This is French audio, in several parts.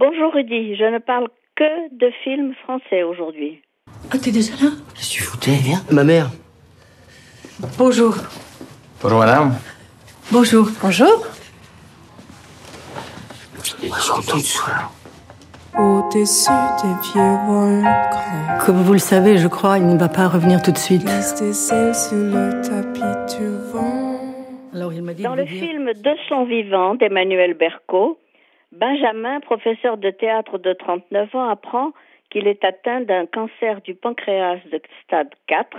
Bonjour Rudy, je ne parle que de films français aujourd'hui. Ah, t'es déjà là? Je suis foutu, viens. Ma mère. Bonjour. Bonjour madame. Bonjour. Bonjour. Au-dessus des vieux volcans. Comme vous le savez, je crois, il ne va pas revenir tout de suite. Dans le film De son vivant d'Emmanuel Berco, Benjamin, professeur de théâtre de 39 ans, apprend qu'il est atteint d'un cancer du pancréas de stade 4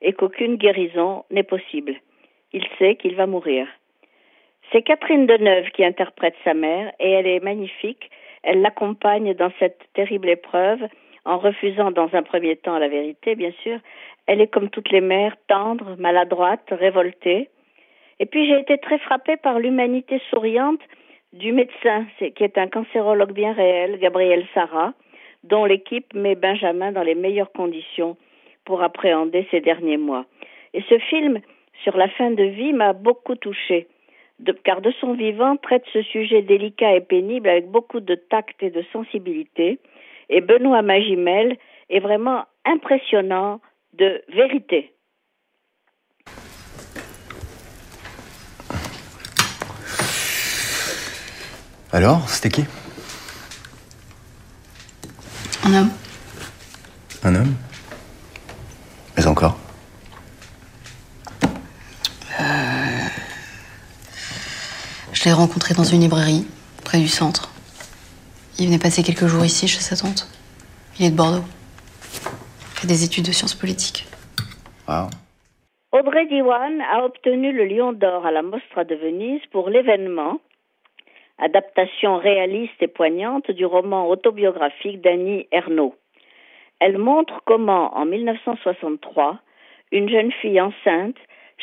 et qu'aucune guérison n'est possible. Il sait qu'il va mourir. C'est Catherine Deneuve qui interprète sa mère et elle est magnifique. Elle l'accompagne dans cette terrible épreuve en refusant dans un premier temps la vérité, bien sûr. Elle est comme toutes les mères, tendre, maladroite, révoltée. Et puis j'ai été très frappée par l'humanité souriante du médecin, qui est un cancérologue bien réel, Gabriel Sarah, dont l'équipe met Benjamin dans les meilleures conditions pour appréhender ces derniers mois. Et ce film sur la fin de vie m'a beaucoup touchée, car de son vivant traite ce sujet délicat et pénible avec beaucoup de tact et de sensibilité. Et Benoît Magimel est vraiment impressionnant de vérité. Alors, c'était qui? Un homme. Un homme? Mais encore? Je l'ai rencontré dans une librairie, près du centre. Il venait passer quelques jours ici chez sa tante. Il est de Bordeaux. Il fait des études de sciences politiques. Waouh. Audrey Diwan a obtenu le Lion d'Or à la Mostra de Venise pour l'événement, adaptation réaliste et poignante du roman autobiographique d'Annie Ernaux. Elle montre comment, en 1963, une jeune fille enceinte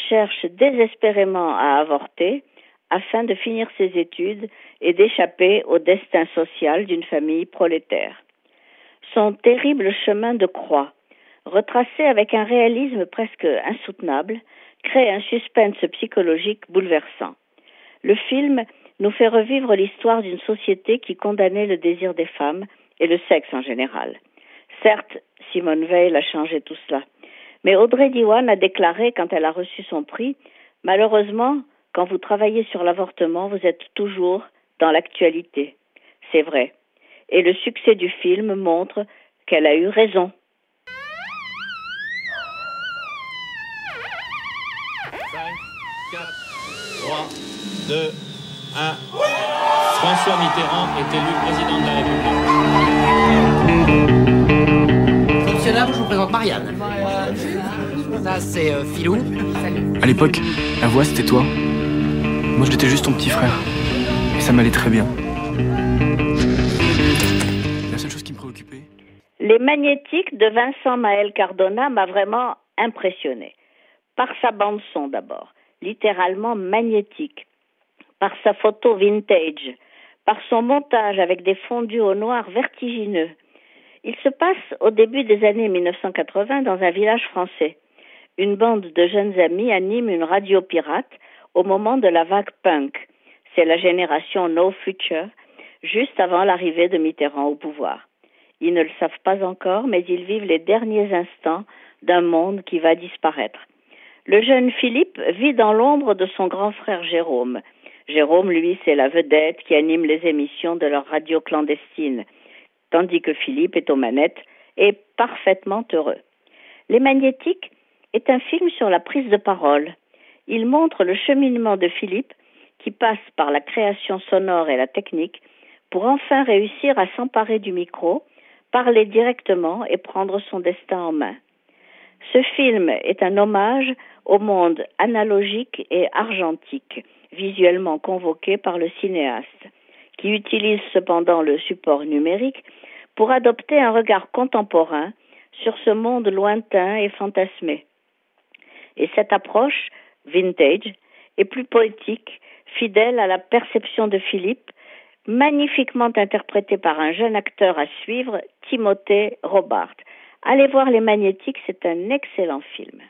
cherche désespérément à avorter afin de finir ses études et d'échapper au destin social d'une famille prolétaire. Son terrible chemin de croix, retracé avec un réalisme presque insoutenable, crée un suspense psychologique bouleversant. Le film nous fait revivre l'histoire d'une société qui condamnait le désir des femmes et le sexe en général. Certes, Simone Veil a changé tout cela, mais Audrey Diwan a déclaré quand elle a reçu son prix Malheureusement, quand vous travaillez sur l'avortement, vous êtes toujours dans l'actualité. C'est vrai. Et le succès du film montre qu'elle a eu raison. 4, 3, 2, 1. François Mitterrand est élu président de la République. Fonctionnaire, je vous présente Marianne. Ça, c'est euh, Filou. À l'époque, la voix c'était toi. Moi j'étais juste ton petit frère. Et ça m'allait très bien. La seule chose qui me préoccupait. Les magnétiques de Vincent Maël Cardona m'a vraiment impressionné. Par sa bande son d'abord, littéralement magnétique. Par sa photo vintage. Par son montage avec des fondus au noir vertigineux. Il se passe au début des années 1980 dans un village français. Une bande de jeunes amis anime une radio pirate au moment de la vague punk. C'est la génération No Future, juste avant l'arrivée de Mitterrand au pouvoir. Ils ne le savent pas encore, mais ils vivent les derniers instants d'un monde qui va disparaître. Le jeune Philippe vit dans l'ombre de son grand frère Jérôme. Jérôme, lui, c'est la vedette qui anime les émissions de leur radio clandestine, tandis que Philippe est aux manettes et parfaitement heureux. Les Magnétiques est un film sur la prise de parole. Il montre le cheminement de Philippe qui passe par la création sonore et la technique pour enfin réussir à s'emparer du micro, parler directement et prendre son destin en main. Ce film est un hommage au monde analogique et argentique, visuellement convoqué par le cinéaste, qui utilise cependant le support numérique pour adopter un regard contemporain sur ce monde lointain et fantasmé. Et cette approche, vintage, est plus poétique, fidèle à la perception de Philippe, magnifiquement interprétée par un jeune acteur à suivre, Timothée Robart. Allez voir Les Magnétiques, c'est un excellent film.